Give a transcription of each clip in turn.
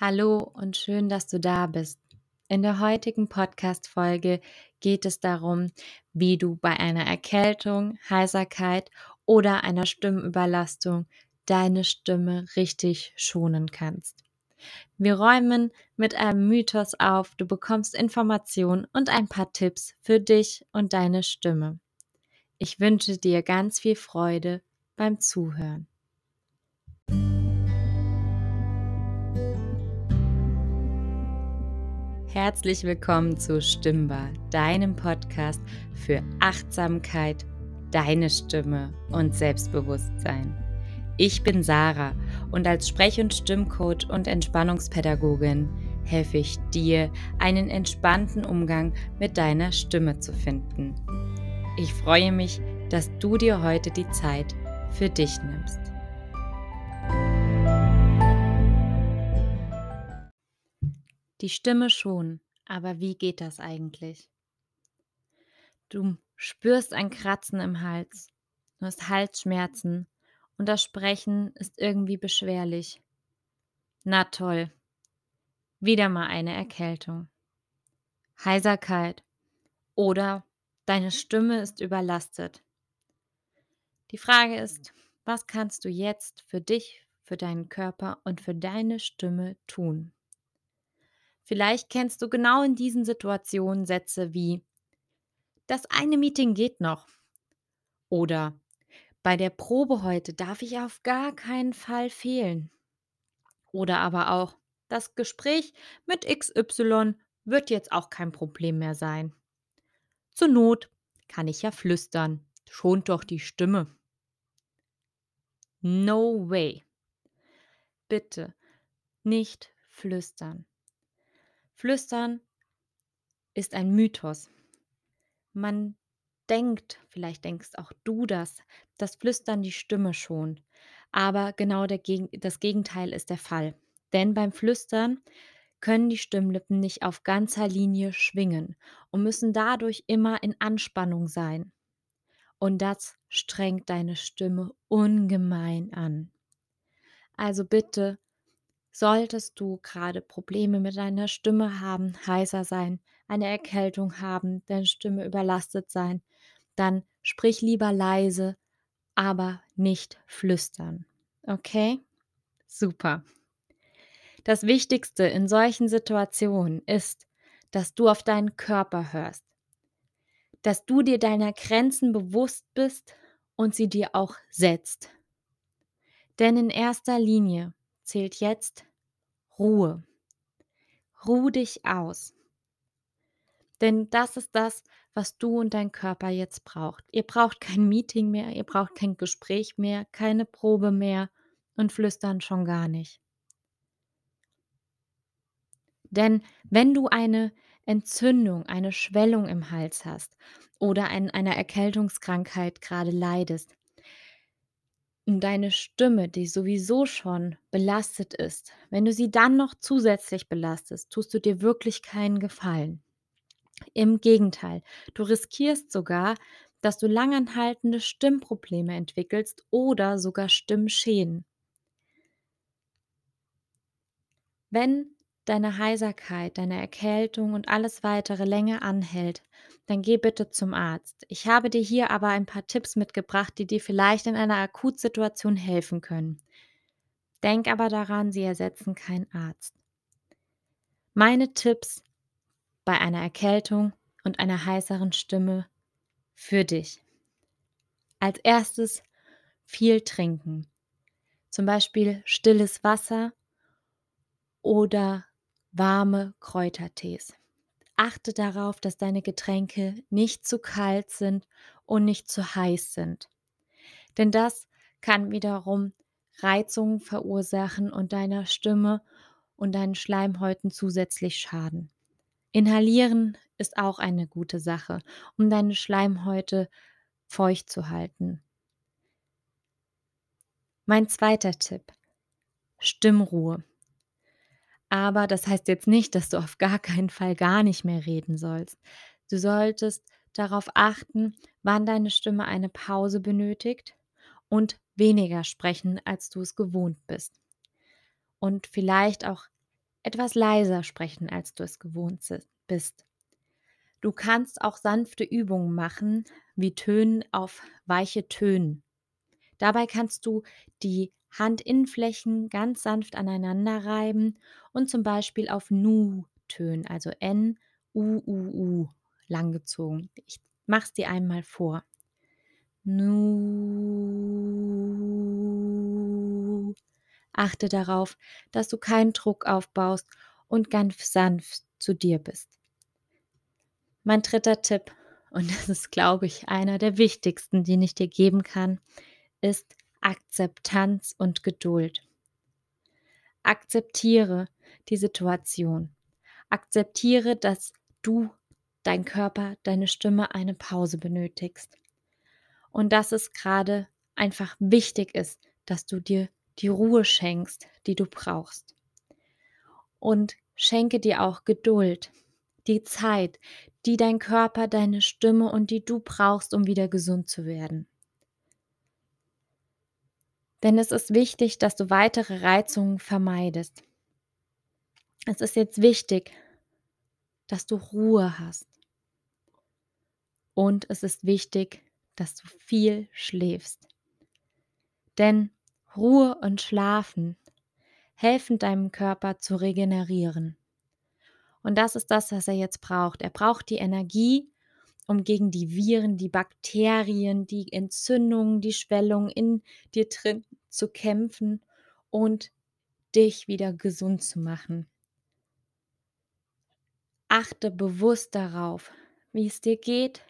Hallo und schön, dass du da bist. In der heutigen Podcast-Folge geht es darum, wie du bei einer Erkältung, Heiserkeit oder einer Stimmüberlastung deine Stimme richtig schonen kannst. Wir räumen mit einem Mythos auf, du bekommst Informationen und ein paar Tipps für dich und deine Stimme. Ich wünsche dir ganz viel Freude beim Zuhören. Herzlich willkommen zu Stimmbar, deinem Podcast für Achtsamkeit, deine Stimme und Selbstbewusstsein. Ich bin Sarah und als Sprech- und Stimmcoach und Entspannungspädagogin helfe ich dir, einen entspannten Umgang mit deiner Stimme zu finden. Ich freue mich, dass du dir heute die Zeit für dich nimmst. Die Stimme schon, aber wie geht das eigentlich? Du spürst ein Kratzen im Hals, du hast Halsschmerzen und das Sprechen ist irgendwie beschwerlich. Na toll, wieder mal eine Erkältung. Heiserkeit oder deine Stimme ist überlastet. Die Frage ist, was kannst du jetzt für dich, für deinen Körper und für deine Stimme tun? Vielleicht kennst du genau in diesen Situationen Sätze wie Das eine Meeting geht noch oder Bei der Probe heute darf ich auf gar keinen Fall fehlen. Oder aber auch Das Gespräch mit XY wird jetzt auch kein Problem mehr sein. Zur Not kann ich ja flüstern, schont doch die Stimme. No way. Bitte nicht flüstern. Flüstern ist ein Mythos. Man denkt, vielleicht denkst auch du das, dass Flüstern die Stimme schont. Aber genau Geg das Gegenteil ist der Fall. Denn beim Flüstern können die Stimmlippen nicht auf ganzer Linie schwingen und müssen dadurch immer in Anspannung sein. Und das strengt deine Stimme ungemein an. Also bitte Solltest du gerade Probleme mit deiner Stimme haben, heiser sein, eine Erkältung haben, deine Stimme überlastet sein, dann sprich lieber leise, aber nicht flüstern. Okay? Super. Das Wichtigste in solchen Situationen ist, dass du auf deinen Körper hörst, dass du dir deiner Grenzen bewusst bist und sie dir auch setzt. Denn in erster Linie zählt jetzt Ruhe. Ruh dich aus. Denn das ist das, was du und dein Körper jetzt braucht. Ihr braucht kein Meeting mehr, ihr braucht kein Gespräch mehr, keine Probe mehr und flüstern schon gar nicht. Denn wenn du eine Entzündung, eine Schwellung im Hals hast oder an einer Erkältungskrankheit gerade leidest, und deine Stimme, die sowieso schon belastet ist, wenn du sie dann noch zusätzlich belastest, tust du dir wirklich keinen Gefallen. Im Gegenteil, du riskierst sogar, dass du langanhaltende Stimmprobleme entwickelst oder sogar Stimmschäden. Wenn deine Heiserkeit, deine Erkältung und alles weitere länger anhält, dann geh bitte zum Arzt. Ich habe dir hier aber ein paar Tipps mitgebracht, die dir vielleicht in einer Akutsituation helfen können. Denk aber daran, sie ersetzen keinen Arzt. Meine Tipps bei einer Erkältung und einer heißeren Stimme für dich. Als erstes viel trinken. Zum Beispiel stilles Wasser oder warme Kräutertees. Achte darauf, dass deine Getränke nicht zu kalt sind und nicht zu heiß sind. Denn das kann wiederum Reizungen verursachen und deiner Stimme und deinen Schleimhäuten zusätzlich schaden. Inhalieren ist auch eine gute Sache, um deine Schleimhäute feucht zu halten. Mein zweiter Tipp. Stimmruhe. Aber das heißt jetzt nicht, dass du auf gar keinen Fall gar nicht mehr reden sollst. Du solltest darauf achten, wann deine Stimme eine Pause benötigt und weniger sprechen, als du es gewohnt bist. Und vielleicht auch etwas leiser sprechen, als du es gewohnt bist. Du kannst auch sanfte Übungen machen, wie Tönen auf weiche Tönen. Dabei kannst du die Handinnenflächen ganz sanft aneinander reiben und zum Beispiel auf Nu tönen, also N, U, U, U, langgezogen. Ich mache es dir einmal vor. Nu. Achte darauf, dass du keinen Druck aufbaust und ganz sanft zu dir bist. Mein dritter Tipp, und das ist, glaube ich, einer der wichtigsten, den ich dir geben kann, ist Akzeptanz und Geduld. Akzeptiere die Situation. Akzeptiere, dass du, dein Körper, deine Stimme eine Pause benötigst. Und dass es gerade einfach wichtig ist, dass du dir die Ruhe schenkst, die du brauchst. Und schenke dir auch Geduld, die Zeit, die dein Körper, deine Stimme und die du brauchst, um wieder gesund zu werden. Denn es ist wichtig, dass du weitere Reizungen vermeidest. Es ist jetzt wichtig, dass du Ruhe hast. Und es ist wichtig, dass du viel schläfst. Denn Ruhe und Schlafen helfen deinem Körper zu regenerieren. Und das ist das, was er jetzt braucht. Er braucht die Energie, um gegen die Viren, die Bakterien, die Entzündungen, die Schwellungen in dir drin zu kämpfen und dich wieder gesund zu machen. Achte bewusst darauf, wie es dir geht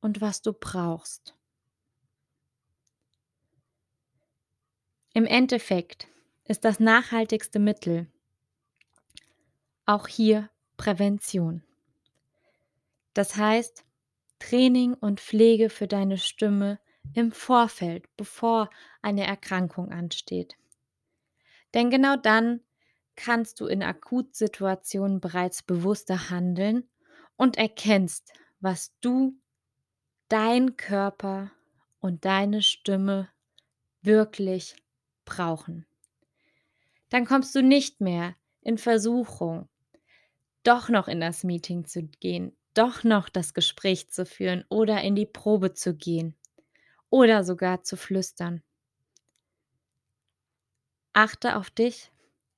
und was du brauchst. Im Endeffekt ist das nachhaltigste Mittel auch hier Prävention. Das heißt, Training und Pflege für deine Stimme im Vorfeld, bevor eine Erkrankung ansteht. Denn genau dann kannst du in Akutsituationen bereits bewusster handeln und erkennst, was du, dein Körper und deine Stimme wirklich brauchen. Dann kommst du nicht mehr in Versuchung, doch noch in das Meeting zu gehen, doch noch das Gespräch zu führen oder in die Probe zu gehen oder sogar zu flüstern. Achte auf dich,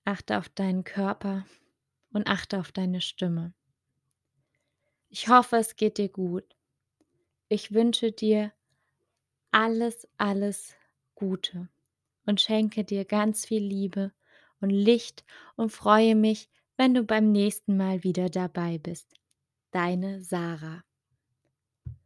achte auf deinen Körper und achte auf deine Stimme. Ich hoffe, es geht dir gut. Ich wünsche dir alles, alles Gute und schenke dir ganz viel Liebe und Licht und freue mich, wenn du beim nächsten Mal wieder dabei bist. Deine Sarah.